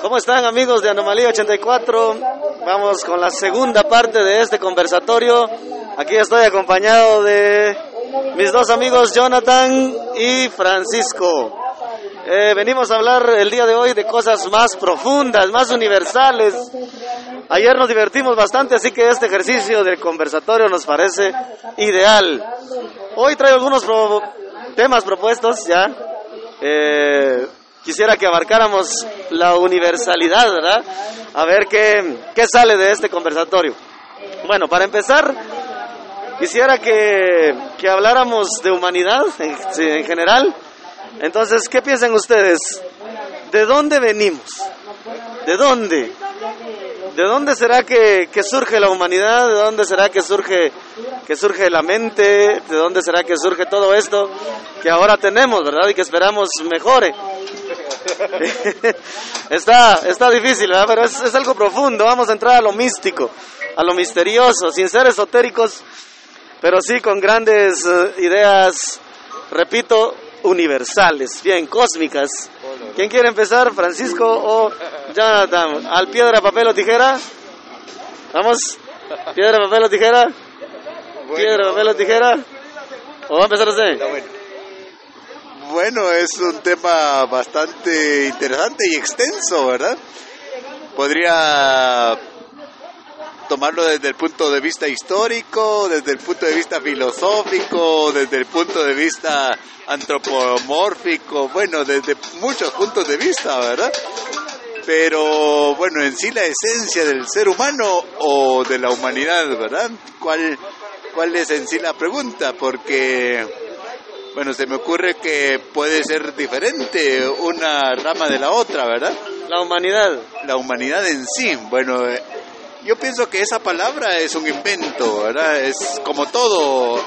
¿Cómo están amigos de Anomalía 84? Vamos con la segunda parte de este conversatorio. Aquí estoy acompañado de mis dos amigos Jonathan y Francisco. Eh, venimos a hablar el día de hoy de cosas más profundas, más universales. Ayer nos divertimos bastante, así que este ejercicio de conversatorio nos parece ideal. Hoy traigo algunos temas propuestos ya. Eh, quisiera que abarcáramos la universalidad, ¿verdad? A ver qué, qué sale de este conversatorio. Bueno, para empezar, quisiera que, que habláramos de humanidad en, en general entonces, ¿qué piensan ustedes? ¿De dónde venimos? ¿De dónde? ¿De dónde será que, surge la humanidad? ¿De dónde será que surge, que surge la mente? ¿De dónde será que surge todo esto que ahora tenemos, verdad? Y que esperamos mejore. está, está difícil, ¿verdad? Pero es, es algo profundo. Vamos a entrar a lo místico, a lo misterioso, sin ser esotéricos, pero sí con grandes eh, ideas, repito, universales, bien cósmicas. ¿Quién quiere empezar, Francisco o Jonathan? ¿Al piedra, papel o tijera? ¿Vamos? ¿Piedra, papel o tijera? ¿Piedra, papel o tijera? ¿O va a empezar usted? Bueno. es un tema bastante interesante y extenso, ¿verdad? Podría tomarlo desde el punto de vista histórico, desde el punto de vista filosófico, desde el punto de vista antropomórfico, bueno, desde muchos puntos de vista, ¿verdad? Pero bueno, en sí la esencia del ser humano o de la humanidad, ¿verdad? ¿Cuál, cuál es en sí la pregunta? Porque, bueno, se me ocurre que puede ser diferente una rama de la otra, ¿verdad? La humanidad. La humanidad en sí, bueno, yo pienso que esa palabra es un invento, ¿verdad? Es como todo,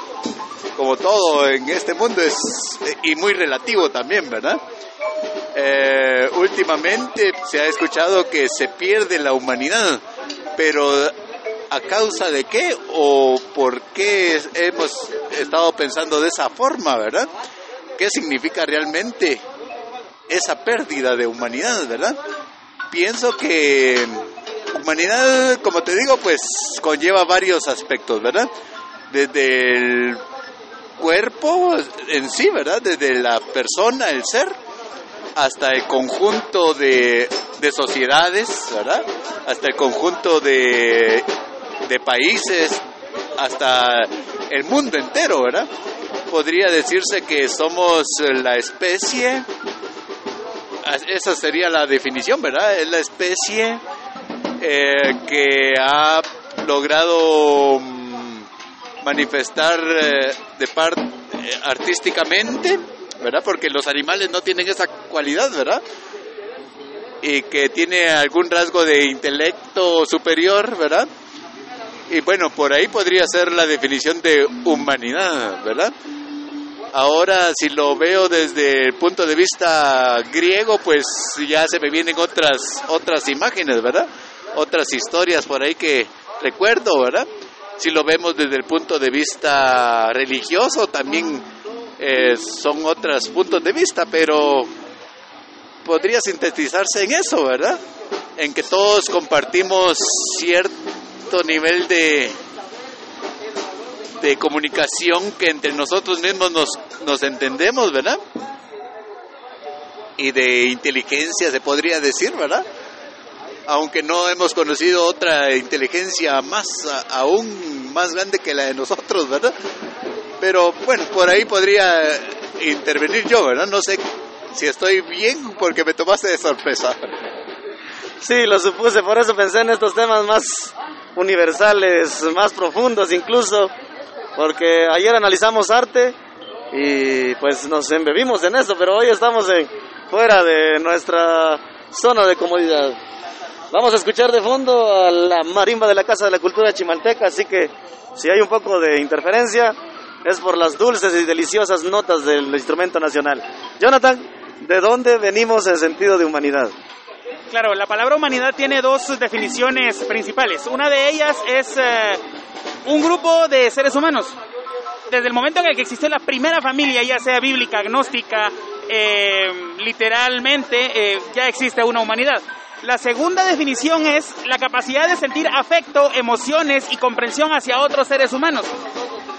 como todo en este mundo es y muy relativo también, ¿verdad? Eh, últimamente se ha escuchado que se pierde la humanidad, pero ¿a causa de qué o por qué hemos estado pensando de esa forma, verdad? ¿Qué significa realmente esa pérdida de humanidad, verdad? Pienso que humanidad, como te digo, pues conlleva varios aspectos, ¿verdad? Desde el cuerpo en sí, ¿verdad? Desde la persona, el ser, hasta el conjunto de, de sociedades, ¿verdad? Hasta el conjunto de, de países, hasta el mundo entero, ¿verdad? Podría decirse que somos la especie, esa sería la definición, ¿verdad? Es la especie eh, que ha logrado mm, manifestar eh, de eh, artísticamente, ¿verdad? Porque los animales no tienen esa cualidad, ¿verdad? Y que tiene algún rasgo de intelecto superior, ¿verdad? Y bueno, por ahí podría ser la definición de humanidad, ¿verdad? Ahora, si lo veo desde el punto de vista griego, pues ya se me vienen otras otras imágenes, ¿verdad? otras historias por ahí que recuerdo, ¿verdad? Si lo vemos desde el punto de vista religioso, también eh, son otros puntos de vista, pero podría sintetizarse en eso, ¿verdad? En que todos compartimos cierto nivel de, de comunicación que entre nosotros mismos nos, nos entendemos, ¿verdad? Y de inteligencia se podría decir, ¿verdad? aunque no hemos conocido otra inteligencia más aún más grande que la de nosotros, ¿verdad? Pero bueno, por ahí podría intervenir yo, ¿verdad? No sé si estoy bien porque me tomaste de sorpresa. Sí, lo supuse, por eso pensé en estos temas más universales, más profundos incluso, porque ayer analizamos arte y pues nos embebimos en eso, pero hoy estamos fuera de nuestra zona de comodidad. Vamos a escuchar de fondo a la marimba de la Casa de la Cultura Chimalteca, así que si hay un poco de interferencia es por las dulces y deliciosas notas del instrumento nacional. Jonathan, ¿de dónde venimos en sentido de humanidad? Claro, la palabra humanidad tiene dos definiciones principales. Una de ellas es eh, un grupo de seres humanos. Desde el momento en el que existe la primera familia, ya sea bíblica, agnóstica, eh, literalmente eh, ya existe una humanidad. La segunda definición es la capacidad de sentir afecto, emociones y comprensión hacia otros seres humanos.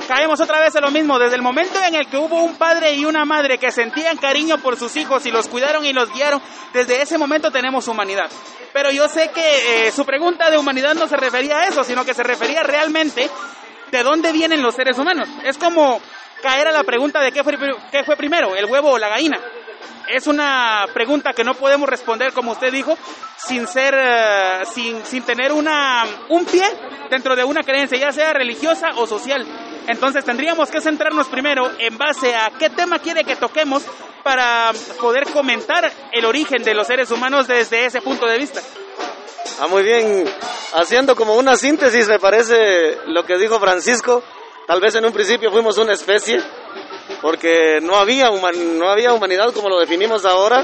Caemos otra vez en lo mismo, desde el momento en el que hubo un padre y una madre que sentían cariño por sus hijos y los cuidaron y los guiaron, desde ese momento tenemos humanidad. Pero yo sé que eh, su pregunta de humanidad no se refería a eso, sino que se refería realmente de dónde vienen los seres humanos. Es como caer a la pregunta de qué fue, qué fue primero, el huevo o la gallina es una pregunta que no podemos responder, como usted dijo, sin ser, eh, sin, sin tener una, un pie dentro de una creencia, ya sea religiosa o social. Entonces tendríamos que centrarnos primero en base a qué tema quiere que toquemos para poder comentar el origen de los seres humanos desde ese punto de vista. Ah, muy bien. Haciendo como una síntesis, me parece lo que dijo Francisco. Tal vez en un principio fuimos una especie, porque no había, no había humanidad como lo definimos ahora,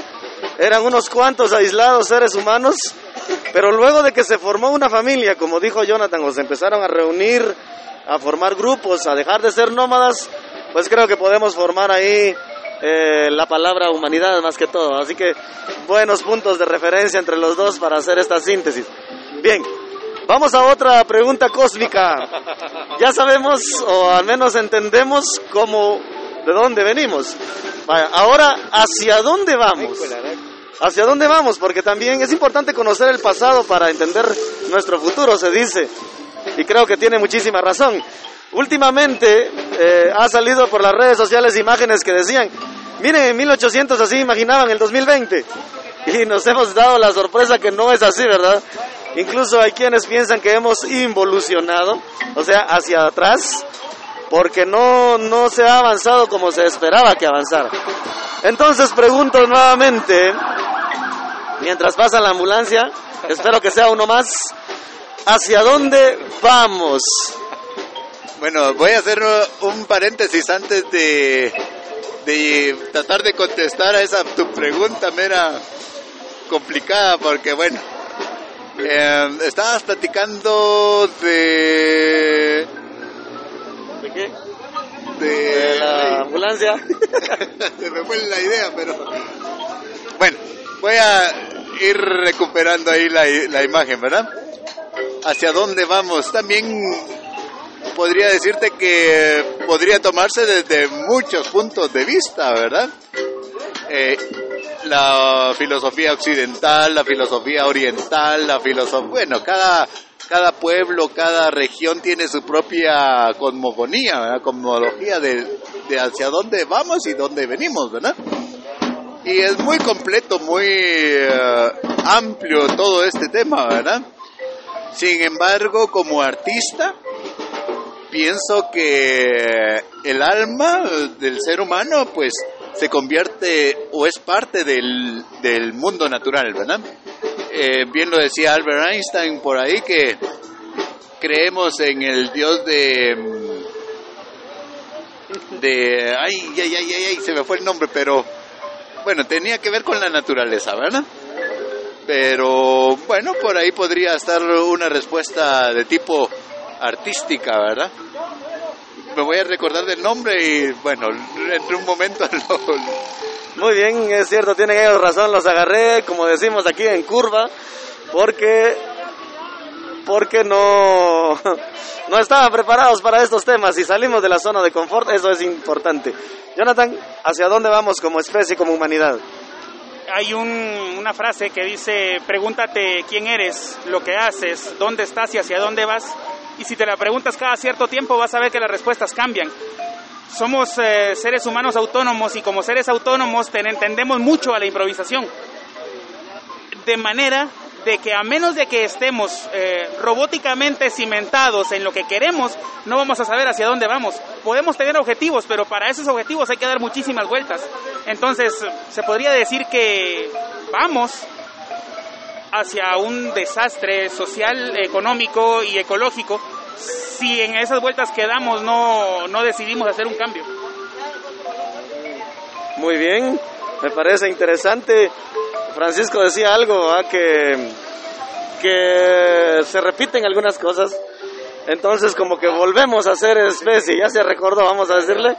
eran unos cuantos aislados seres humanos, pero luego de que se formó una familia, como dijo Jonathan, o se empezaron a reunir, a formar grupos, a dejar de ser nómadas, pues creo que podemos formar ahí eh, la palabra humanidad más que todo. Así que buenos puntos de referencia entre los dos para hacer esta síntesis. Bien, vamos a otra pregunta cósmica. Ya sabemos, o al menos entendemos cómo de dónde venimos. ahora, ¿hacia dónde vamos? ¿Hacia dónde vamos? Porque también es importante conocer el pasado para entender nuestro futuro, se dice. Y creo que tiene muchísima razón. Últimamente eh, ha salido por las redes sociales imágenes que decían, miren, en 1800 así imaginaban el 2020. Y nos hemos dado la sorpresa que no es así, ¿verdad? Incluso hay quienes piensan que hemos involucionado, o sea, hacia atrás, porque no, no se ha avanzado como se esperaba que avanzara. Entonces pregunto nuevamente, mientras pasa la ambulancia, espero que sea uno más, ¿hacia dónde vamos? Bueno, voy a hacer un paréntesis antes de, de tratar de contestar a esa tu pregunta mera complicada, porque bueno, eh, estabas platicando de qué? De, la ambulancia. Se me fue la idea, pero. Bueno, voy a ir recuperando ahí la, la imagen, ¿verdad? ¿Hacia dónde vamos? También podría decirte que podría tomarse desde muchos puntos de vista, ¿verdad? Eh, la filosofía occidental, la filosofía oriental, la filosofía, bueno, cada cada pueblo, cada región tiene su propia cosmogonía, ¿verdad? cosmología de, hacia dónde vamos y dónde venimos, ¿verdad? Y es muy completo, muy eh, amplio todo este tema, ¿verdad? Sin embargo, como artista, pienso que el alma del ser humano, pues, se convierte o es parte del, del mundo natural, ¿verdad? Eh, bien lo decía Albert Einstein por ahí, que creemos en el Dios de... de... ay, ay, ay, ay, se me fue el nombre, pero bueno, tenía que ver con la naturaleza, ¿verdad? Pero bueno, por ahí podría estar una respuesta de tipo artística, ¿verdad? Me voy a recordar del nombre y bueno, entre un momento lo, muy bien, es cierto, tienen ellos razón, los agarré, como decimos aquí, en curva, porque porque no, no estaban preparados para estos temas y salimos de la zona de confort, eso es importante. Jonathan, ¿hacia dónde vamos como especie, como humanidad? Hay una frase que dice, pregúntate quién eres, lo que haces, dónde estás y hacia dónde vas. Y si te la preguntas cada cierto tiempo vas a ver que las respuestas cambian somos eh, seres humanos autónomos y como seres autónomos entendemos mucho a la improvisación. De manera de que a menos de que estemos eh, robóticamente cimentados en lo que queremos, no vamos a saber hacia dónde vamos. Podemos tener objetivos, pero para esos objetivos hay que dar muchísimas vueltas. Entonces, se podría decir que vamos hacia un desastre social, económico y ecológico si en esas vueltas que damos no, no decidimos hacer un cambio. Muy bien, me parece interesante. Francisco decía algo, que, que se repiten algunas cosas. Entonces como que volvemos a ser especie, ya se recordó, vamos a decirle.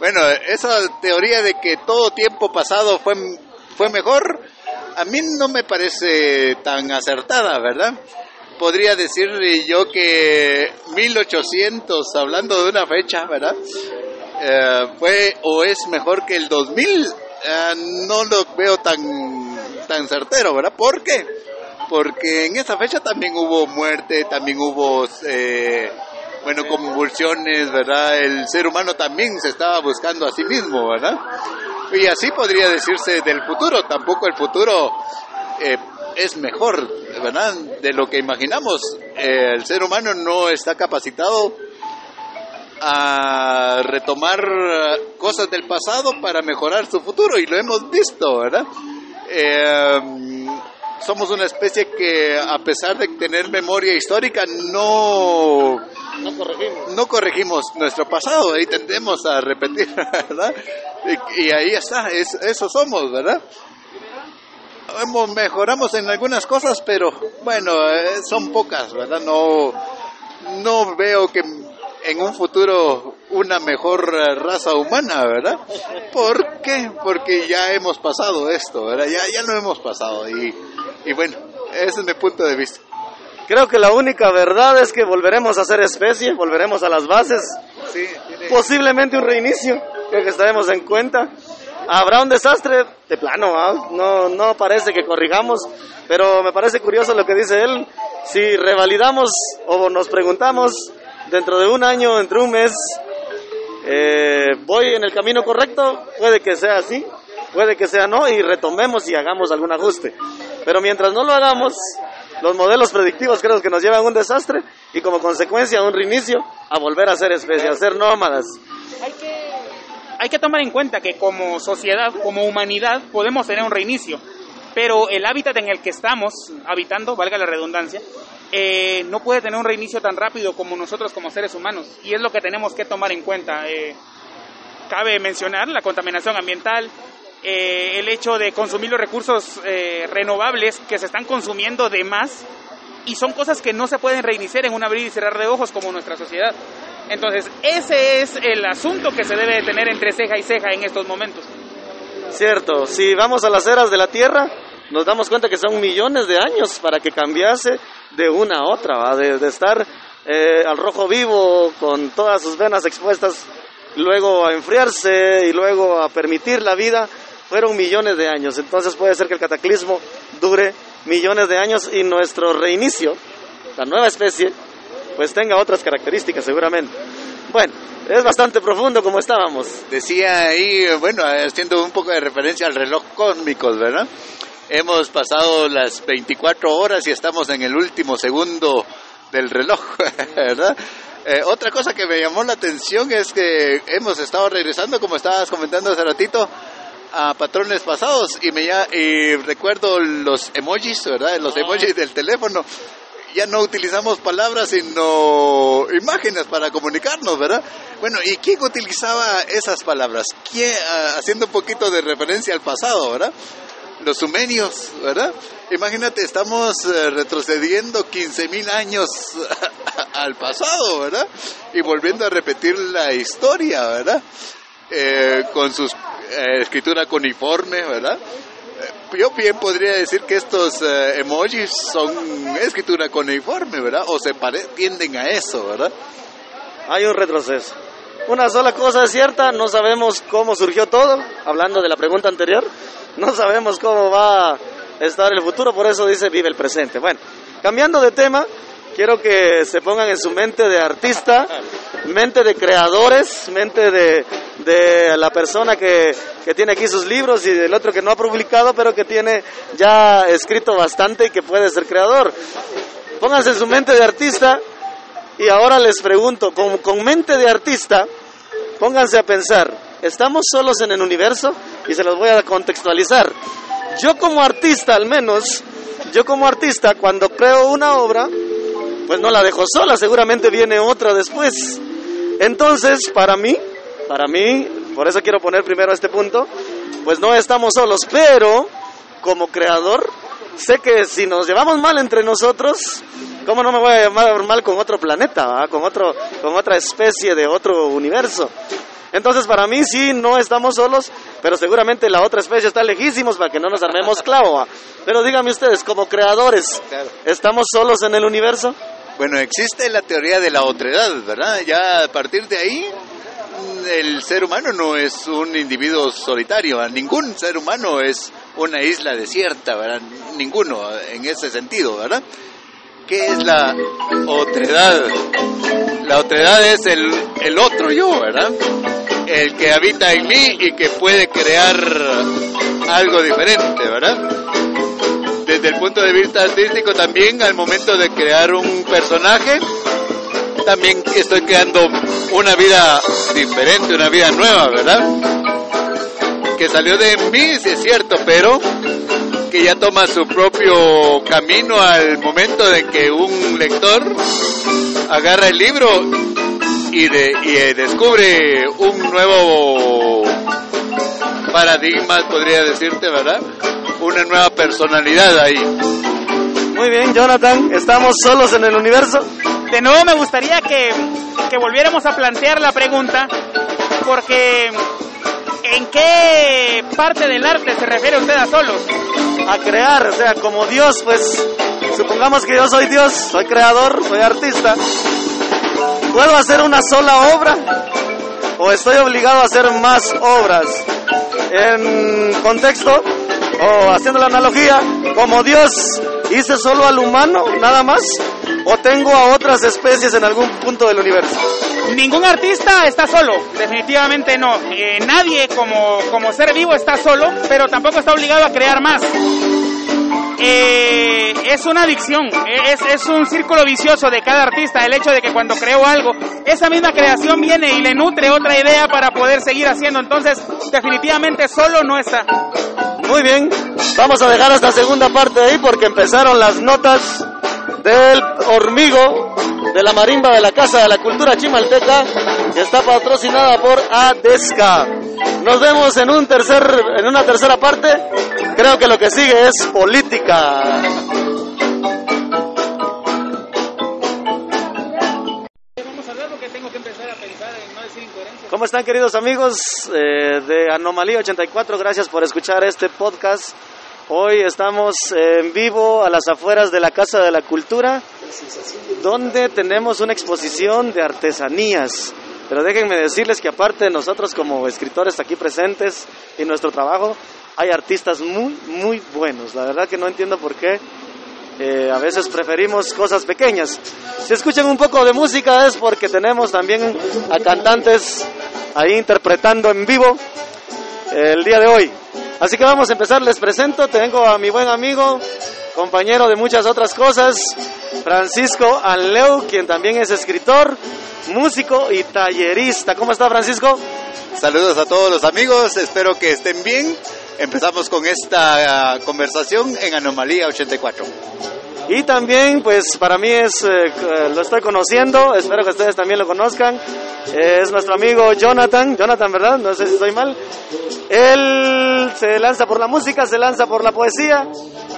Bueno, esa teoría de que todo tiempo pasado fue, fue mejor, a mí no me parece tan acertada, ¿verdad? Podría decir yo que 1800, hablando de una fecha, ¿verdad? Eh, fue o es mejor que el 2000, eh, no lo veo tan, tan certero, ¿verdad? ¿Por qué? Porque en esa fecha también hubo muerte, también hubo, eh, bueno, convulsiones, ¿verdad? El ser humano también se estaba buscando a sí mismo, ¿verdad? Y así podría decirse del futuro, tampoco el futuro es mejor, ¿verdad? De lo que imaginamos. el ser humano no está capacitado a retomar cosas del pasado para mejorar su futuro y lo hemos visto, ¿verdad? Eh, somos una especie que a pesar de tener memoria histórica no no corregimos, no corregimos nuestro pasado y tendemos a repetir, ¿verdad? Y, ahí está, eso somos, ¿verdad? mejoramos en algunas cosas, pero bueno, eh, son pocas, ¿verdad? No, no veo que en un futuro una mejor eh, raza humana, ¿verdad? ¿Por qué? Porque ya hemos pasado esto, ¿verdad? Ya, ya lo hemos pasado y, y bueno, ese es mi punto de vista. Creo que la única verdad es que volveremos a ser especie, volveremos a las bases. Sí, Posiblemente un reinicio, creo que estaremos en cuenta. Habrá un desastre de plano, ¿ah? no, no parece que corrijamos, pero me parece curioso lo que dice él. Si revalidamos o nos preguntamos dentro de un año, dentro de un mes, eh, voy en el camino correcto, puede que sea así, puede que sea no, y retomemos y hagamos algún ajuste. Pero mientras no lo hagamos, los modelos predictivos creo que nos llevan a un desastre y como consecuencia a un reinicio, a volver a ser especie, a ser nómadas. Hay que, hay que tomar en cuenta que como sociedad, como humanidad, podemos tener un reinicio, pero el hábitat en el que estamos habitando, valga la redundancia, eh, no puede tener un reinicio tan rápido como nosotros como seres humanos. Y es lo que tenemos que tomar en cuenta. Eh, cabe mencionar la contaminación ambiental, eh, el hecho de consumir los recursos renovables que se están consumiendo de más y son cosas que no se pueden reiniciar en un abrir y cerrar de ojos como nuestra sociedad. Entonces, ese es el asunto que se debe tener entre ceja y ceja en estos momentos. Cierto, si vamos a las eras de la Tierra, nos damos cuenta que son millones de años para que cambiase de una a otra, De, estar eh, al rojo vivo con todas sus venas expuestas, luego a enfriarse y luego a permitir la vida, fueron millones de años. Entonces puede ser que el cataclismo dure millones de años y nuestro reinicio, la nueva especie, pues tenga otras características seguramente. Bueno, es bastante profundo como estábamos. Decía ahí, bueno, haciendo un poco de referencia al reloj cósmico, ¿verdad? Hemos pasado las 24 horas y estamos en el último segundo del reloj, ¿verdad? Eh, otra cosa que me llamó la atención es que hemos estado regresando, como estabas comentando hace ratito, a patrones pasados y me y recuerdo los emojis, ¿verdad? Los emojis del teléfono. Ya no utilizamos palabras sino imágenes para comunicarnos, ¿verdad? Bueno, ¿y quién utilizaba esas palabras? ¿Quién, ah, haciendo un poquito de referencia al pasado, ¿verdad? los sumerios, ¿verdad? Imagínate, estamos eh, retrocediendo 15.000 años al pasado, ¿verdad? Y volviendo a repetir la historia, ¿verdad? Eh, con su eh, escritura coniforme, ¿verdad? yo bien podría decir que estos emojis son escritura coniforme, ¿verdad? O se tienden a eso, ¿verdad? Hay un retroceso. Una sola cosa es cierta, no sabemos cómo surgió todo, hablando de la pregunta anterior, no sabemos cómo va a estar el futuro, por eso dice vive el presente. Bueno, cambiando de tema, quiero que se pongan en su mente de artista, mente de creadores, mente de, de la persona que, que, tiene aquí sus libros y del otro que no ha publicado, pero que tiene ya escrito bastante y que puede ser creador. Pónganse en su mente de artista y ahora les pregunto, con, con mente de artista, pónganse a pensar, ¿estamos solos en el universo? Y se los voy a contextualizar. Yo como artista, al menos, yo como artista, cuando creo una obra, pues no la dejo sola, seguramente viene otra después. Entonces, para mí, para mí, por eso quiero poner primero este punto, pues no estamos solos, pero como creador, sé que si nos llevamos mal entre nosotros, ¿Cómo no me voy a llamar mal con otro planeta, con, otro, con otra especie de otro universo? Entonces, para mí sí, no estamos solos, pero seguramente la otra especie está lejísimos para que no nos armemos clavo. ¿va? Pero díganme ustedes, como creadores. ¿estamos solos en el universo? Bueno, existe la teoría de la otredad, ¿verdad? Ya a partir de ahí, el ser humano no es un individuo solitario, ningún ser humano es una isla desierta, ¿verdad? Ninguno en ese sentido, ¿verdad? ¿Qué es la otredad? La otredad es el, el otro yo, ¿verdad? El que habita en mí y que puede crear algo diferente, ¿verdad? Desde el punto de vista artístico también al momento de crear un personaje también estoy creando una vida diferente, una vida nueva, ¿verdad? Que salió de mí, sí es cierto, pero que ya toma su propio camino al momento de que un lector agarra el libro y, de, y eh, descubre un nuevo paradigma, podría decirte, ¿verdad? Una nueva personalidad ahí. Muy bien, Jonathan, ¿estamos solos en el universo? De nuevo me gustaría que, que volviéramos a plantear la pregunta, porque ¿en qué parte del arte se refiere usted a solos? A crear, o sea, como Dios, pues supongamos que yo soy Dios, soy creador, soy artista. ¿Puedo hacer una sola obra? ¿O estoy obligado a hacer más obras? En contexto, o haciendo la analogía, como Dios hice solo al humano, nada más, o tengo a otras especies en algún punto del universo. Ningún artista está solo, definitivamente no. Eh, nadie como, como ser vivo está solo, pero tampoco está obligado a crear más. Eh, es una adicción, es, es un círculo vicioso de cada artista, el hecho de que cuando creo algo, esa misma creación viene y le nutre otra idea para poder seguir haciendo. Entonces, definitivamente solo no está. Muy bien, vamos a dejar esta segunda parte ahí porque empezaron las notas del hormigo de la marimba de la Casa de la Cultura Chimalteca que está patrocinada por ADESCA. Nos vemos en un tercer en una tercera parte. Creo que lo que sigue es política. Empezar. ¿Cómo están queridos amigos eh, de Anomalía 84? Gracias por escuchar este podcast. Hoy estamos en vivo a las afueras de la Casa de la Cultura, donde tenemos una exposición de artesanías. Pero déjenme decirles que aparte de nosotros como escritores aquí presentes y nuestro trabajo, hay artistas muy, muy buenos. La verdad que no entiendo por qué eh, a veces preferimos cosas pequeñas. Si escuchan un poco de música es porque tenemos también a cantantes ahí interpretando en vivo eh, el día de hoy. Así que vamos a empezar, les presento, tengo a mi buen amigo, compañero de muchas otras cosas, Francisco Anleu, quien también es escritor, músico y tallerista. ¿Cómo está Francisco? Saludos a todos los amigos, espero que estén bien. Empezamos con esta ah, conversación en Anomalía 84. Y también, pues para mí es, eh, eh, lo estoy conociendo, espero que ustedes también lo conozcan. Eh, es nuestro amigo Jonathan, Jonathan, ¿verdad? No sé si estoy mal. Él se lanza por la música, se lanza por la poesía.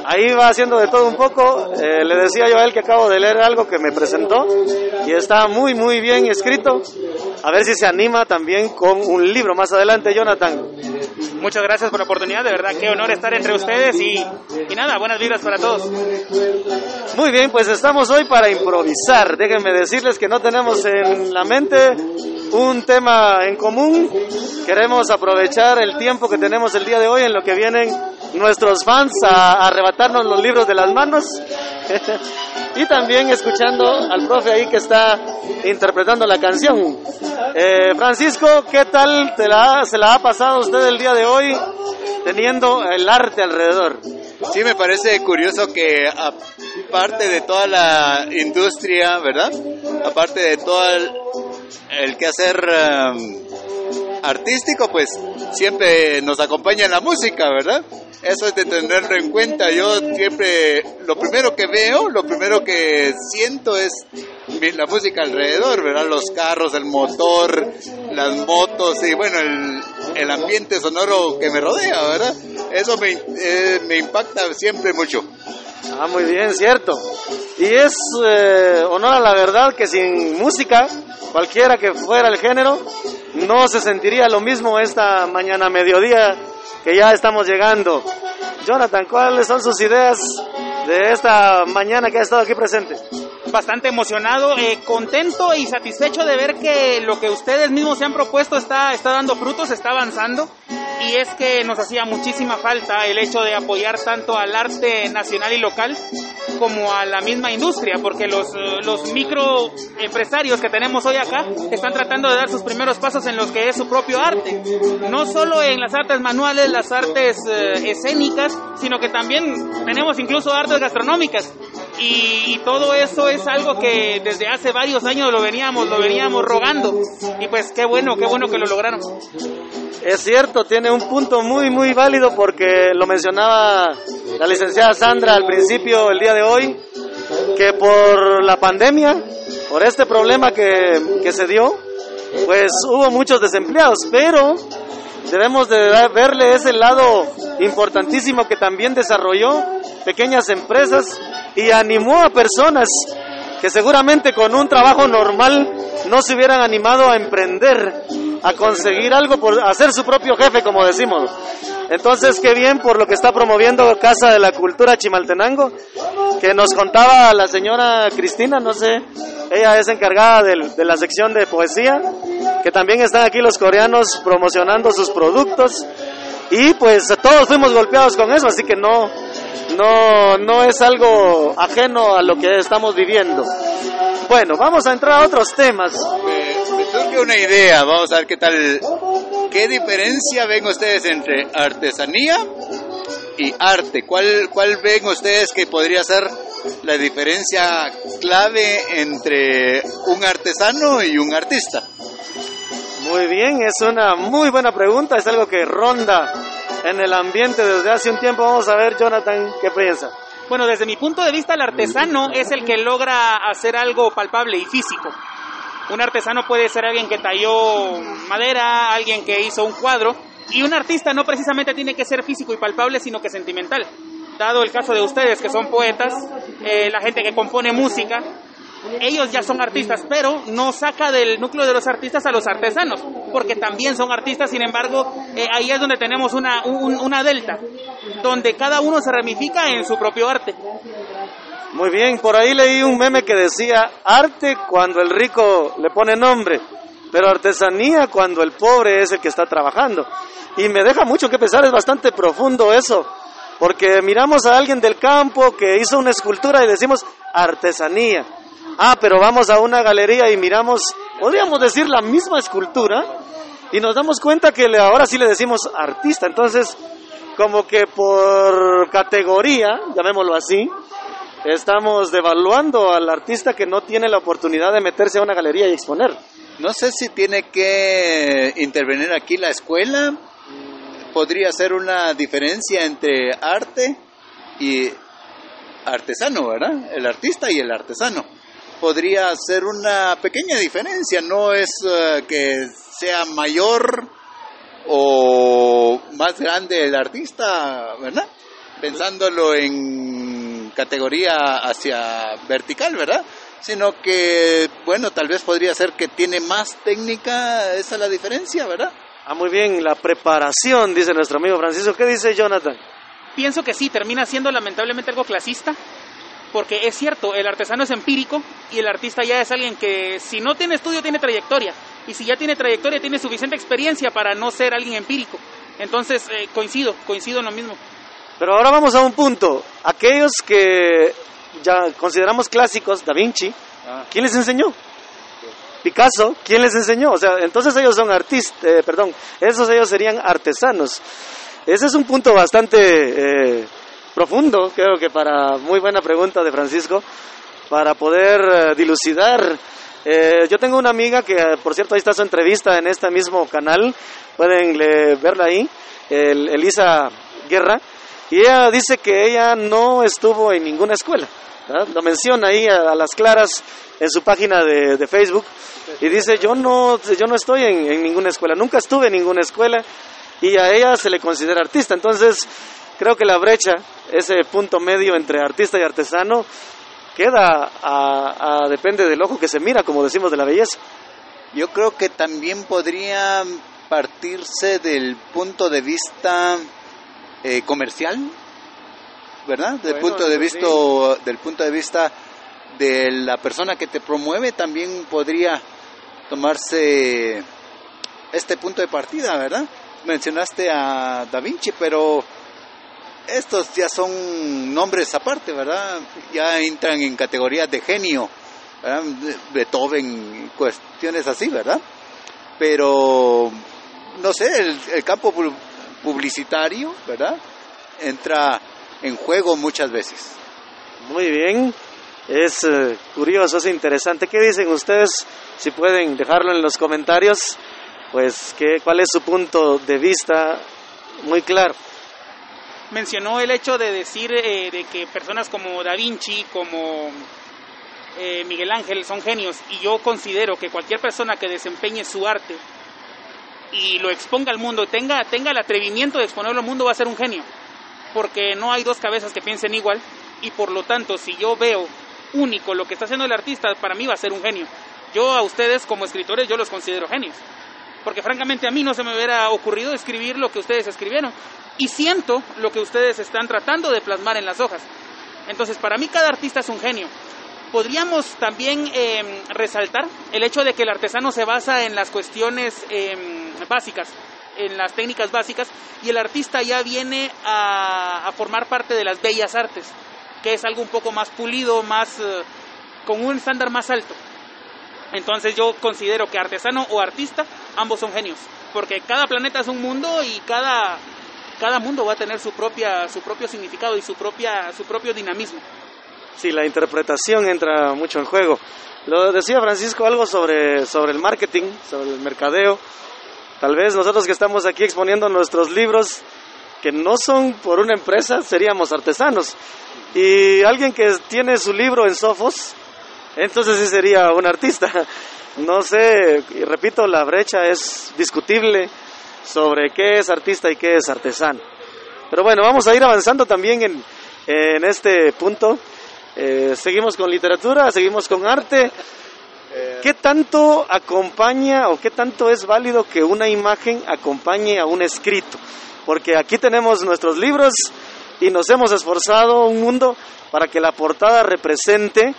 Ahí va haciendo de todo un poco. Eh, le decía yo a él que acabo de leer algo que me presentó y está muy, muy bien escrito. A ver si se anima también con un libro más adelante, Jonathan. Muchas gracias por la oportunidad, de verdad, qué honor estar entre ustedes y, y nada, buenas vidas para todos. Muy bien, pues estamos hoy para improvisar. Déjenme decirles que no tenemos en la mente un tema en común. Queremos aprovechar el tiempo que tenemos el día de hoy en lo que vienen nuestros fans a arrebatarnos los libros de las manos. y también escuchando al profe ahí que está interpretando la canción. Eh, Francisco, ¿qué tal te la, se la ha pasado usted el día de hoy teniendo el arte alrededor? Sí, me parece curioso que aparte de toda la industria, ¿verdad? Aparte de todo el, el quehacer um, artístico, pues siempre nos acompaña la música, ¿verdad? Eso es de tenerlo en cuenta. Yo siempre, lo primero que veo, lo primero que siento es la música alrededor, ¿verdad? Los carros, el motor, las motos y bueno, el, el ambiente sonoro que me rodea, ¿verdad? Eso me, eh, me impacta siempre mucho. Ah, muy bien, cierto. Y es eh, honor a la verdad que sin música cualquiera que fuera el género, no se sentiría lo mismo esta mañana mediodía que ya estamos llegando. Jonathan, ¿cuáles son sus ideas de esta mañana que ha estado aquí presente? Bastante emocionado, eh, contento y satisfecho de ver que lo que ustedes mismos se han propuesto está, está dando frutos, está avanzando y es que nos hacía muchísima falta el hecho de apoyar tanto al arte nacional y local como a la misma industria, porque los, los microempresarios que tenemos hoy acá están tratando de dar sus primeros pasos en lo que es su propio arte, no solo en las artes manuales, las artes eh, escénicas, sino que también tenemos incluso artes gastronómicas y, todo eso es algo que desde hace varios años lo veníamos, lo veníamos rogando y pues qué bueno, qué bueno que lo lograron. Es cierto, tiene un punto muy, muy válido porque lo mencionaba la licenciada Sandra al principio el día de hoy, que por la pandemia, por este problema que, que se dio, pues hubo muchos desempleados, pero debemos de verle ese lado importantísimo que también desarrolló pequeñas empresas y animó a personas que seguramente con un trabajo normal no se hubieran animado a emprender, a conseguir algo por hacer su propio jefe, como decimos. Entonces, qué bien por lo que está promoviendo Casa de la Cultura Chimaltenango, que nos contaba la señora Cristina, no sé, ella es encargada de, la sección de poesía, que también están aquí los coreanos promocionando sus productos y pues todos fuimos golpeados con eso, así que no, no, no es algo ajeno a lo que estamos viviendo. Bueno, vamos a entrar a otros temas. Me, surge una idea, vamos a ver qué tal. ¿Qué diferencia ven ustedes entre artesanía y arte? ¿Cuál, cuál ven ustedes que podría ser la diferencia clave entre un artesano y un artista? Muy bien, es una muy buena pregunta, es algo que ronda en el ambiente desde hace un tiempo. Vamos a ver, Jonathan, ¿qué piensa? Bueno, desde mi punto de vista, el artesano es el que logra hacer algo palpable y físico. Un artesano puede ser alguien que talló madera, alguien que hizo un cuadro, y un artista no precisamente tiene que ser físico y palpable, sino que sentimental. Dado el caso de ustedes, que son poetas, eh, la gente que compone música, ellos ya son artistas, pero no saca del núcleo de los artistas a los artesanos, porque también son artistas, sin embargo, eh, ahí es donde tenemos una, una delta, donde cada uno se ramifica en su propio arte. Muy bien, por ahí leí un meme que decía, arte cuando el rico le pone nombre, pero artesanía cuando el pobre es el que está trabajando. Y me deja mucho que pensar, es bastante profundo eso, porque miramos a alguien del campo que hizo una escultura y decimos artesanía Ah, pero vamos a una galería y miramos, podríamos decir la misma escultura y nos damos cuenta que ahora sí le decimos artista. Entonces, como que por categoría, llamémoslo así, estamos devaluando al artista que no tiene la oportunidad de meterse a una galería y exponer. No sé si tiene que intervenir aquí la escuela. Podría ser una diferencia entre arte y artesano, ¿verdad? El artista y el artesano podría ser una pequeña diferencia, no es eh, que sea mayor o más grande el artista, ¿verdad? Pensándolo en categoría hacia vertical, ¿verdad? Sino que, bueno, tal vez podría ser que tiene más técnica, esa es la diferencia, ¿verdad? Ah, muy bien, la preparación, dice nuestro amigo Francisco. ¿Qué dice Jonathan? Pienso que sí, termina siendo lamentablemente algo clasista, porque es cierto, el artesano es empírico y el artista ya es alguien que si no tiene estudio tiene trayectoria y si ya tiene trayectoria tiene suficiente experiencia para no ser alguien empírico. Entonces eh, coincido, coincido en lo mismo. Pero ahora vamos a un punto. Aquellos que ya consideramos clásicos, Da Vinci, ah. ¿quién les enseñó? Picasso, ¿quién les enseñó? O sea, entonces ellos son artistas, eh, perdón, esos ellos serían artesanos. Ese es un punto bastante eh, profundo, creo que para muy buena pregunta de Francisco, para poder eh, dilucidar. Eh, yo tengo una amiga que, por cierto, ahí está su entrevista en este mismo canal, pueden verla ahí, Elisa Guerra, y ella dice que ella no estuvo en ninguna escuela. Lo menciona ahí a, las claras en su página de, Facebook y dice, yo no, yo no estoy en, en ninguna escuela, nunca estuve en ninguna escuela y a ella se le considera artista. Entonces, creo que la brecha, ese punto medio entre artista y artesano, queda a, depende del ojo que se mira, como decimos de la belleza. Yo creo que también podría partirse del punto de vista eh, comercial, ¿verdad? Del Bueno, punto de vista del punto de vista de la persona que te promueve también podría tomarse este punto de partida, ¿verdad? Mencionaste a Da Vinci, pero estos ya son nombres aparte, ¿verdad? Ya entran en categorías de genio. Beethoven, cuestiones así, ¿verdad? Pero, no sé, el, campo pu- publicitario, ¿verdad? Entra en juego muchas veces. Muy bien. Es eh, curioso, es interesante. ¿Qué dicen ustedes? Si pueden dejarlo en los comentarios, pues ¿qué, cuál es su punto de vista muy claro. Mencionó el hecho de decir eh, de que personas como Da Vinci, como eh, Miguel Ángel son genios y yo considero que cualquier persona que desempeñe su arte y lo exponga al mundo, tenga, tenga el atrevimiento de exponerlo al mundo, va a ser un genio. Porque no hay dos cabezas que piensen igual y por lo tanto si yo veo único lo que está haciendo el artista, para mí va a ser un genio. Yo a ustedes como escritores yo los considero genios. Porque francamente a mí no se me hubiera ocurrido escribir lo que ustedes escribieron. Y siento lo que ustedes están tratando de plasmar en las hojas. Entonces para mí cada artista es un genio. Podríamos también eh, resaltar el hecho de que el artesano se basa en las cuestiones eh, básicas, en las técnicas básicas, y el artista ya viene a, a, formar parte de las bellas artes, que es algo un poco más pulido, más eh, con un estándar más alto. Entonces yo considero que artesano o artista, ambos son genios, porque cada planeta es un mundo y cada, cada mundo va a tener su, propia, su propio significado y su, propia, su propio dinamismo. Sí, la interpretación entra mucho en juego. Lo decía Francisco algo sobre, sobre el marketing, sobre el mercadeo. Tal vez nosotros que estamos aquí exponiendo nuestros libros, que no son por una empresa, seríamos artesanos. Y alguien que tiene su libro en Sofos, entonces sí sería un artista. No sé, y repito, la brecha es discutible sobre qué es artista y qué es artesano. Pero bueno, vamos a ir avanzando también en, en este punto. Eh, seguimos con literatura, seguimos con arte. ¿Qué tanto acompaña o qué tanto es válido que una imagen acompañe a un escrito? Porque aquí tenemos nuestros libros y nos hemos esforzado un mundo para que la portada represente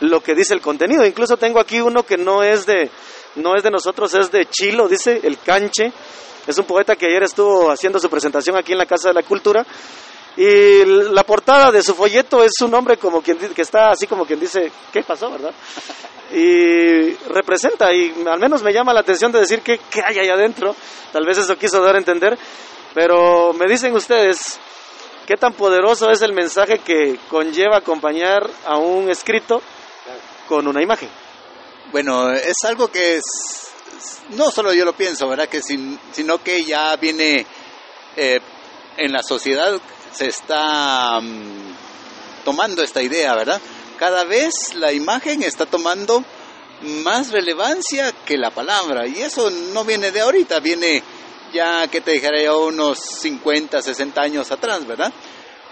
lo que dice el contenido. Incluso tengo aquí uno que no es de no es de nosotros, es de Chilo, dice El Canche. Es un poeta que ayer estuvo haciendo su presentación aquí en la Casa de la Cultura. Y la portada de su folleto es un hombre como quien que está así como quien dice, ¿qué pasó, verdad? Y representa, y al menos me llama la atención de decir qué, qué hay ahí adentro. Tal vez eso quiso dar a entender. Pero me dicen ustedes, ¿qué tan poderoso es el mensaje que conlleva acompañar a un escrito con una imagen? Bueno, es algo que es, no solo yo lo pienso, ¿verdad? Que sin, sino que ya viene eh, en la sociedad se está um, tomando esta idea, ¿verdad? Cada vez la imagen está tomando más relevancia que la palabra y eso no viene de ahorita, viene ya que te dijera yo unos 50, 60 años atrás, ¿verdad?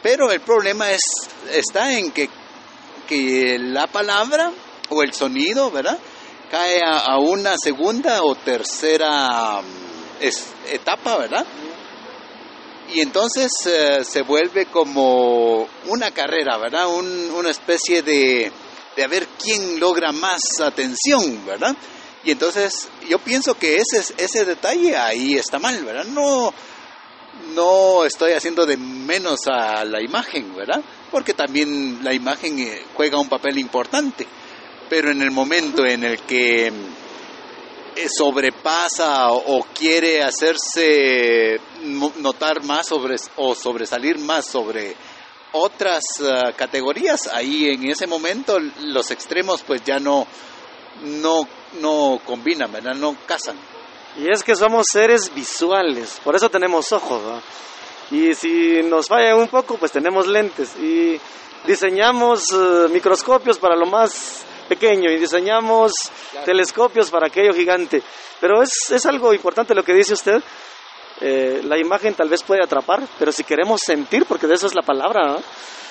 Pero el problema es está en que, que la palabra o el sonido, ¿verdad? Cae a, una segunda o tercera es, etapa, ¿verdad? y entonces eh, se vuelve como una carrera, ¿verdad? Un, una especie de, de a ver quién logra más atención, ¿verdad? Y entonces yo pienso que ese, ese detalle ahí está mal, ¿verdad? No, no estoy haciendo de menos a la imagen, ¿verdad? Porque también la imagen eh, juega un papel importante, pero en el momento en el que sobrepasa o quiere hacerse notar más sobre, o sobresalir más sobre otras uh, categorías, ahí en ese momento los extremos pues ya no, no, no combinan, ¿verdad? no casan. Y es que somos seres visuales, por eso tenemos ojos. Y si nos falla un poco, pues tenemos lentes. Y diseñamos uh, microscopios para lo más pequeño y diseñamos claro. telescopios para aquello gigante. Pero es, es algo importante lo que dice usted. Eh, la imagen tal vez puede atrapar, pero si queremos sentir, porque de eso es la palabra, ¿no?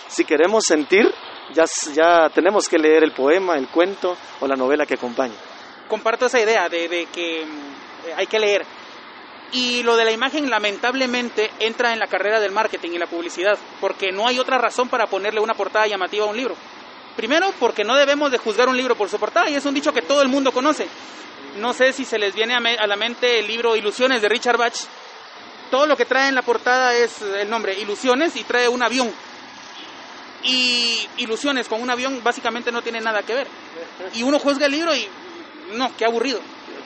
si queremos sentir, ya, ya tenemos que leer el poema, el cuento o la novela que acompaña. comparto esa idea de, de que mm, hay que leer. Y lo de la imagen lamentablemente entra en la carrera del marketing y la publicidad, porque no hay otra razón para ponerle una portada llamativa a un libro. Primero, porque no debemos de juzgar un libro por su portada, y es un dicho que todo el mundo conoce. No sé si se les viene a, la mente el libro Ilusiones de Richard Bach. Todo lo que trae en la portada es el nombre Ilusiones y trae un avión. Y Ilusiones con un avión básicamente no tiene nada que ver. Y uno juzga el libro y no, qué aburrido.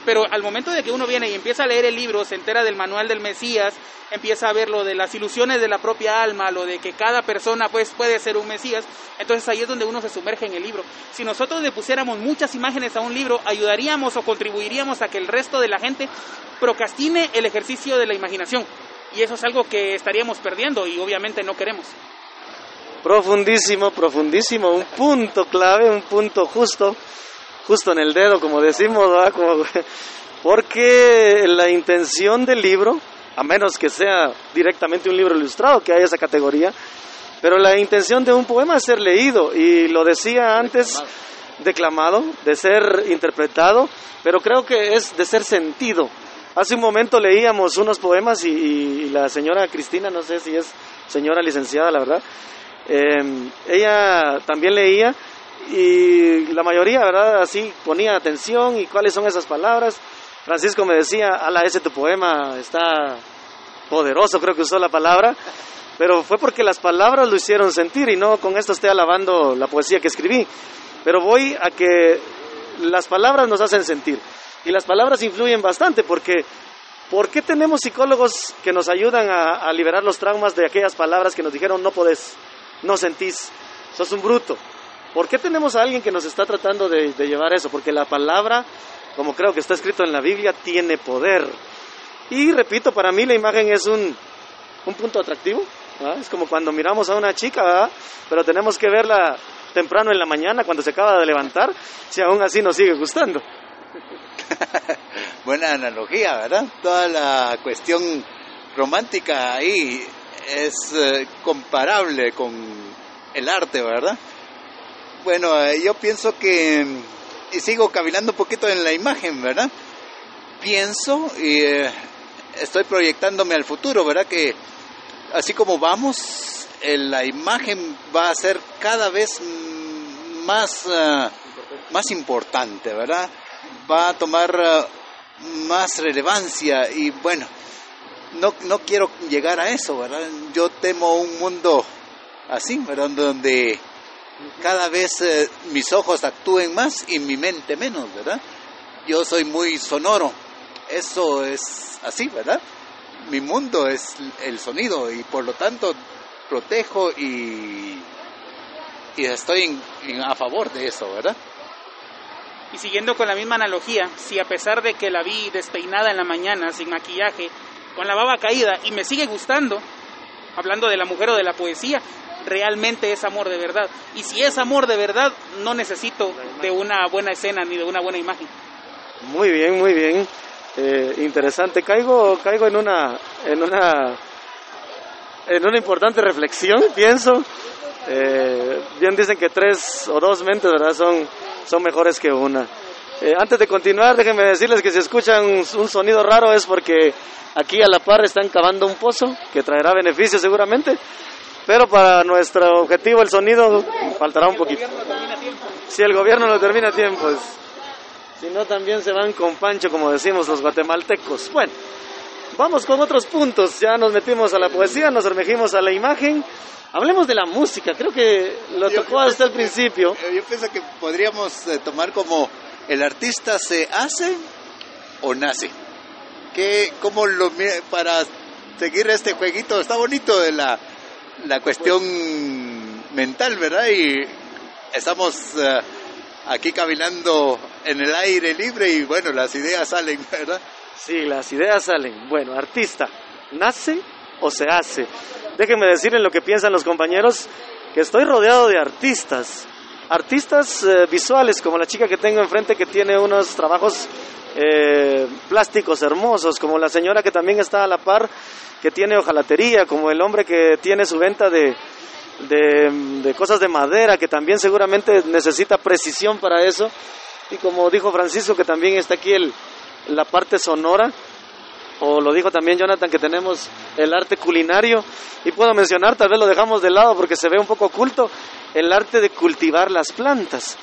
Pero al momento de que uno viene y empieza a leer el libro, se entera del manual del Mesías, empieza a ver lo de las ilusiones de la propia alma, lo de que cada persona pues puede ser un Mesías, entonces ahí es donde uno se sumerge en el libro. Si nosotros le pusiéramos muchas imágenes a un libro, ayudaríamos o contribuiríamos a que el resto de la gente procrastine el ejercicio de la imaginación. Y eso es algo que estaríamos perdiendo y obviamente no queremos. Profundísimo, profundísimo, un punto clave, un punto justo justo en el dedo, como decimos, porque la intención del libro, a menos que sea directamente un libro ilustrado, que haya esa categoría, pero la intención de un poema es ser leído, y lo decía antes, declamado, de ser interpretado, pero creo que es de ser sentido. Hace un momento leíamos unos poemas y, la señora Cristina, no sé si es señora licenciada, la verdad, eh, ella también leía y la mayoría, ¿verdad? Así ponía atención y cuáles son esas palabras. Francisco me decía, ala, ese tu poema está poderoso, creo que usó la palabra, pero fue porque las palabras lo hicieron sentir y no con esto estoy alabando la poesía que escribí. Pero voy a que las palabras nos hacen sentir y las palabras influyen bastante porque ¿por qué tenemos psicólogos que nos ayudan a, a liberar los traumas de aquellas palabras que nos dijeron no podés, no sentís, sos un bruto? ¿Por qué tenemos a alguien que nos está tratando de, llevar eso? Porque la palabra, como creo que está escrito en la Biblia, tiene poder. Y repito, para mí la imagen es un, punto atractivo. Es como cuando miramos a una chica, pero tenemos que verla temprano en la mañana, cuando se acaba de levantar, si aún así nos sigue gustando. Buena analogía, ¿verdad? Toda la cuestión romántica ahí es eh, comparable con el arte, ¿verdad? Bueno, eh, yo pienso que, y sigo cavilando un poquito en la imagen, ¿verdad? Pienso y eh, estoy proyectándome al futuro, ¿verdad? Que así como vamos, eh, la imagen va a ser cada vez más, más importante, ¿verdad? Va a tomar más relevancia y bueno, no, no quiero llegar a eso, ¿verdad? Yo temo un mundo así, ¿verdad? Donde cada vez eh, mis ojos actúen más y mi mente menos, ¿verdad? Yo soy muy sonoro, eso es así, ¿verdad? Mi mundo es el sonido y por lo tanto protejo y, y estoy a favor de eso, ¿verdad? Y siguiendo con la misma analogía, si a pesar de que la vi despeinada en la mañana, sin maquillaje, con la baba caída y me sigue gustando, hablando de la mujer o de la poesía, realmente es amor de verdad. Y si es amor de verdad, no necesito de una buena escena ni de una buena imagen. Muy bien, muy bien. Eh, interesante. Caigo, caigo en una, en una, en una importante reflexión, pienso. Eh, bien dicen que tres o dos mentes, ¿verdad? Son, son mejores que una. Eh, antes de continuar, déjenme decirles que si escuchan un, un, sonido raro es porque aquí a la par están cavando un pozo que traerá beneficios seguramente. Pero para nuestro objetivo el sonido faltará un poquito. Si el gobierno lo termina a tiempo, si no también se van con Pancho, como decimos los guatemaltecos. Bueno, vamos con otros puntos. Ya nos metimos a la poesía, nos remejimos a la imagen. Hablemos de la música, creo que lo tocó hasta el principio. Yo pienso que podríamos eh, tomar como el artista se hace o nace. Que como lo para seguir este jueguito está bonito de la la cuestión mental, ¿verdad? Y estamos eh, aquí caminando en el aire libre y bueno, las ideas salen, ¿verdad? Sí, las ideas salen. Bueno, artista, ¿nace o se hace? Déjenme decirles lo que piensan los compañeros, que estoy rodeado de artistas, artistas eh, visuales, como la chica que tengo enfrente que tiene unos trabajos eh, plásticos hermosos, como la señora que también está a la par que tiene hojalatería, como el hombre que tiene su venta de, de, cosas de madera, que también seguramente necesita precisión para eso. y como dijo Francisco que también está aquí el, la parte sonora, o lo dijo también Jonathan que tenemos el arte culinario y puedo mencionar, tal vez lo dejamos de lado porque se ve un poco oculto, el arte de cultivar las plantas,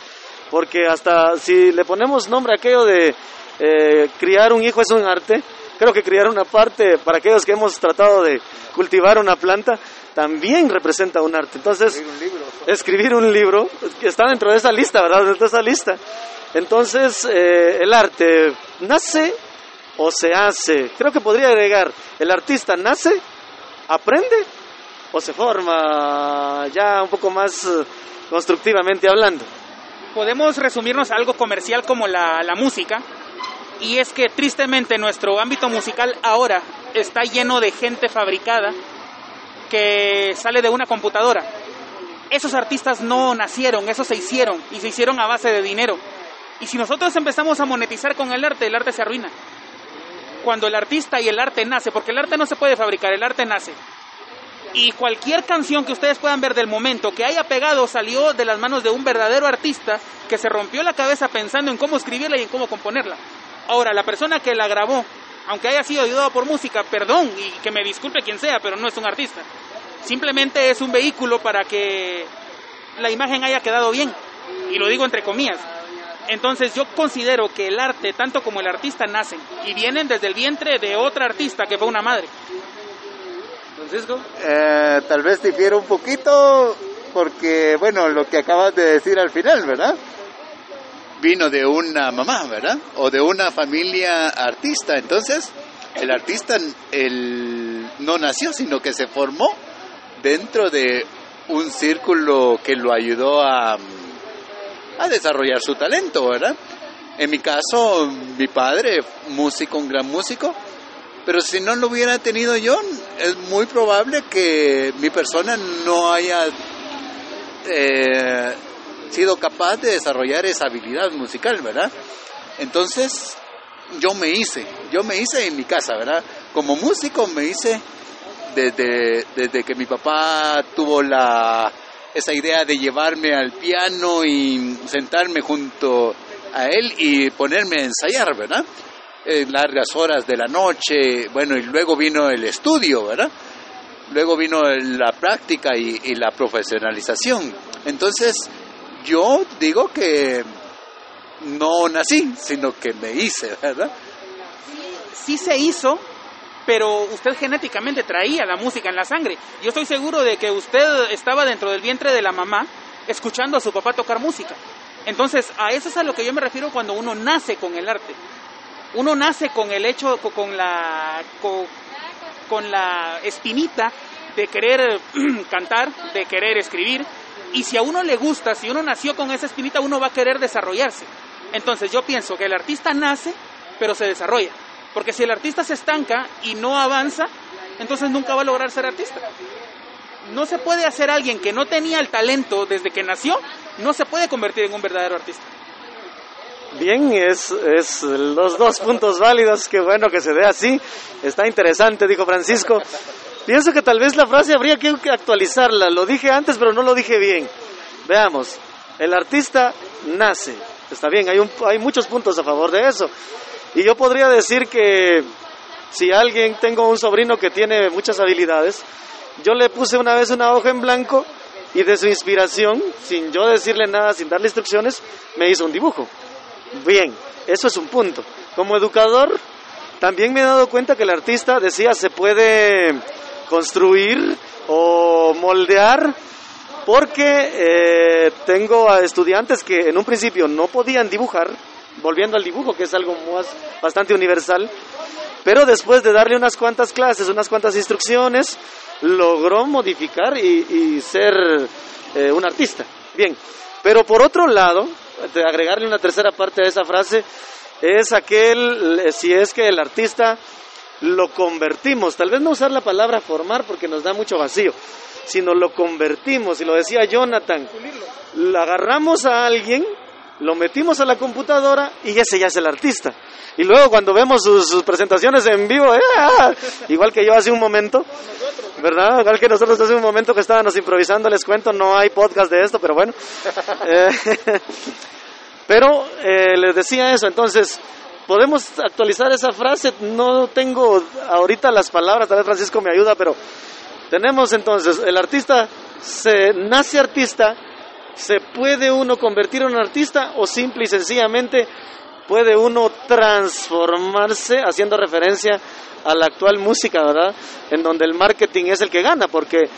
porque hasta si le ponemos nombre a aquello de eh, criar un hijo es un arte, creo que criar una parte para aquellos que hemos tratado de cultivar una planta también representa un arte. Entonces, escribir un libro, que está dentro de esa lista, ¿verdad? Dentro de esa lista. Entonces, eh, el arte nace o se hace. Creo que podría agregar, el artista nace, aprende o se forma ya un poco más eh, constructivamente hablando. Podemos resumirnos a algo comercial como la, la música, y es que tristemente nuestro ámbito musical ahora está lleno de gente fabricada que sale de una computadora. Esos artistas no nacieron, esos se hicieron y se hicieron a base de dinero. Y si nosotros empezamos a monetizar con el arte, el arte se arruina. Cuando el artista y el arte nace, porque el arte no se puede fabricar, el arte nace. Y cualquier canción que ustedes puedan ver del momento que haya pegado salió de las manos de un verdadero artista que se rompió la cabeza pensando en cómo escribirla y en cómo componerla. Ahora, la persona que la grabó, aunque haya sido ayudado por música, perdón, y que me disculpe quien sea, pero no es un artista. Simplemente es un vehículo para que la imagen haya quedado bien. Y lo digo entre comillas. Entonces yo considero que el arte, tanto como el artista, nacen y vienen desde el vientre de otra artista que fue una madre. Francisco. Eh, tal vez difiero un poquito porque, bueno, lo que acabas de decir al final, ¿verdad? Vino de una mamá, ¿verdad? O de una familia artista. Entonces, el artista el, no nació, sino que se formó dentro de un círculo que lo ayudó a, a desarrollar su talento, ¿verdad? En mi caso, mi padre, músico, un gran músico, pero si no lo hubiera tenido yo, es muy probable que mi persona no haya eh, sido capaz de desarrollar esa habilidad musical, ¿verdad? Entonces, yo me hice, yo me hice en mi casa, ¿verdad? Como músico me hice desde, desde que mi papá tuvo la, esa idea de llevarme al piano y sentarme junto a él y ponerme a ensayar, ¿verdad? En largas horas de la noche, bueno, y luego vino el estudio, ¿verdad? Luego vino la práctica y, y la profesionalización. Entonces, yo digo que no nací, sino que me hice, ¿verdad? Sí se hizo, pero usted genéticamente traía la música en la sangre. Yo estoy seguro de que usted estaba dentro del vientre de la mamá escuchando a su papá tocar música. Entonces, a eso es a lo que yo me refiero cuando uno nace con el arte. Uno nace con el hecho, con la, con, con la espinita de querer cantar, de querer escribir. Y si a uno le gusta, si uno nació con esa espinita, uno va a querer desarrollarse. Entonces yo pienso que el artista nace, pero se desarrolla. Porque si el artista se estanca y no avanza, entonces nunca va a lograr ser artista. No se puede hacer alguien que no tenía el talento desde que nació, no se puede convertir en un verdadero artista. Bien, es, es los dos puntos válidos, qué bueno que se dé así, está interesante, dijo Francisco. Pienso que tal vez la frase habría que actualizarla, lo dije antes pero no lo dije bien. Veamos, el artista nace, está bien, hay, un, hay muchos puntos a favor de eso. Y yo podría decir que si alguien, tengo un sobrino que tiene muchas habilidades, yo le puse una vez una hoja en blanco y de su inspiración, sin yo decirle nada, sin darle instrucciones, me hizo un dibujo. Bien, eso es un punto. Como educador, también me he dado cuenta que el artista decía se puede construir o moldear porque eh, tengo a estudiantes que en un principio no podían dibujar, volviendo al dibujo, que es algo más, bastante universal, pero después de darle unas cuantas clases, unas cuantas instrucciones, logró modificar y, ser eh, un artista. Bien, pero por otro lado, de agregarle una tercera parte a esa frase, es aquel, si es que el artista lo convertimos, tal vez no usar la palabra formar porque nos da mucho vacío, sino lo convertimos, y lo decía Jonathan, lo agarramos a alguien, lo metimos a la computadora y ese ya es el artista. Y luego cuando vemos sus, sus presentaciones en vivo, ¡eh! igual que yo hace un momento, ¿verdad? Igual que nosotros hace un momento que estábamos improvisando, les cuento, no hay podcast de esto, pero bueno. Eh, Pero eh, les decía eso, entonces, ¿podemos actualizar esa frase? No tengo ahorita las palabras, tal vez Francisco me ayuda, pero tenemos entonces, el artista se nace artista, se puede uno convertir en un artista o simple y sencillamente puede uno transformarse haciendo referencia a la actual música, ¿verdad? En donde el marketing es el que gana, porque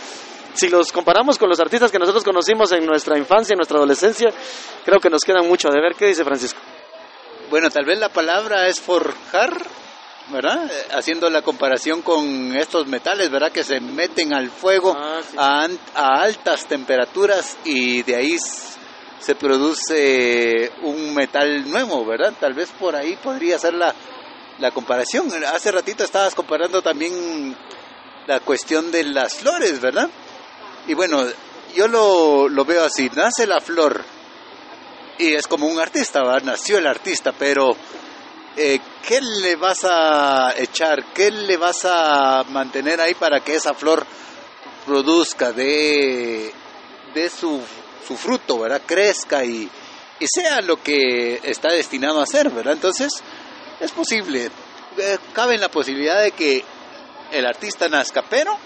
si los comparamos con los artistas que nosotros conocimos en nuestra infancia, en nuestra adolescencia, creo que nos queda mucho de ver. ¿Qué dice Francisco? Bueno, tal vez la palabra es forjar, ¿verdad? Eh, Haciendo la comparación con estos metales, ¿verdad? Que se meten al fuego Ah, sí. a, altas temperaturas y de ahí se produce un metal nuevo, ¿verdad? Tal vez por ahí podría ser la, la comparación. Hace ratito estabas comparando también la cuestión de las flores, ¿verdad? Y bueno, yo lo, lo veo así, nace la flor y es como un artista. Nació el artista, pero eh, ¿qué le vas a echar? ¿Qué le vas a mantener ahí para que esa flor produzca de, de su, su fruto, ¿verdad? Crezca y, y sea lo que está destinado a ser, ¿verdad? Entonces, es posible, eh, cabe en la posibilidad de que el artista nazca, pero,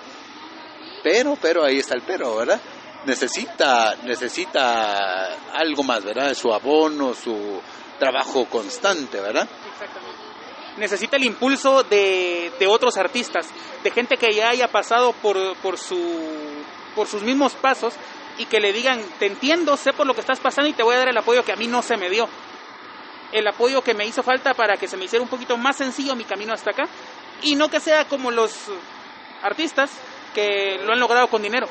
pero, pero, ahí está el pero, ¿verdad? Necesita, necesita algo más, ¿verdad? Su abono, su trabajo constante, ¿verdad? Exactamente. Necesita el impulso de, de otros artistas, de gente que ya haya pasado por, por, su, por sus mismos pasos y que le digan, te entiendo, sé por lo que estás pasando y te voy a dar el apoyo que a mí no se me dio. El apoyo que me hizo falta para que se me hiciera un poquito más sencillo mi camino hasta acá. Y no que sea como los artistas que lo han logrado con dinero.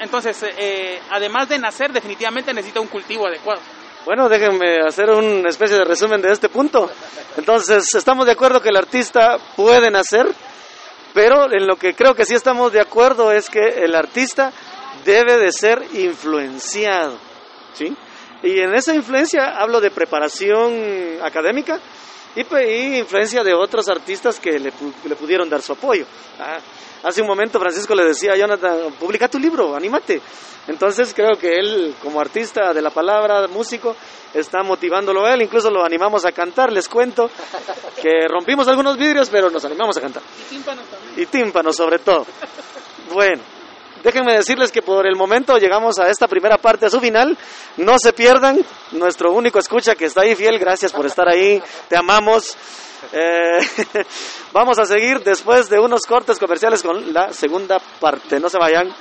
Entonces, eh, además de nacer, definitivamente necesita un cultivo adecuado. Bueno, déjenme hacer una especie de resumen de este punto. Entonces, estamos de acuerdo que el artista puede nacer, pero en lo que creo que sí estamos de acuerdo es que el artista debe de ser influenciado, ¿sí? Y en esa influencia hablo de preparación académica y, influencia de otros artistas que le pudieron dar su apoyo. Ah, hace un momento Francisco le decía a Jonathan, publica tu libro, anímate. Entonces creo que él, como artista de la palabra, músico, está motivándolo a él, incluso lo animamos a cantar, les cuento que rompimos algunos vidrios, pero nos animamos a cantar. Y tímpanos también. Y tímpanos sobre todo. Bueno, déjenme decirles que por el momento llegamos a esta primera parte, a su final. No se pierdan, nuestro único escucha que está ahí fiel, gracias por estar ahí, te amamos. Eh, vamos a seguir después de unos cortes comerciales con la segunda parte, no se vayan.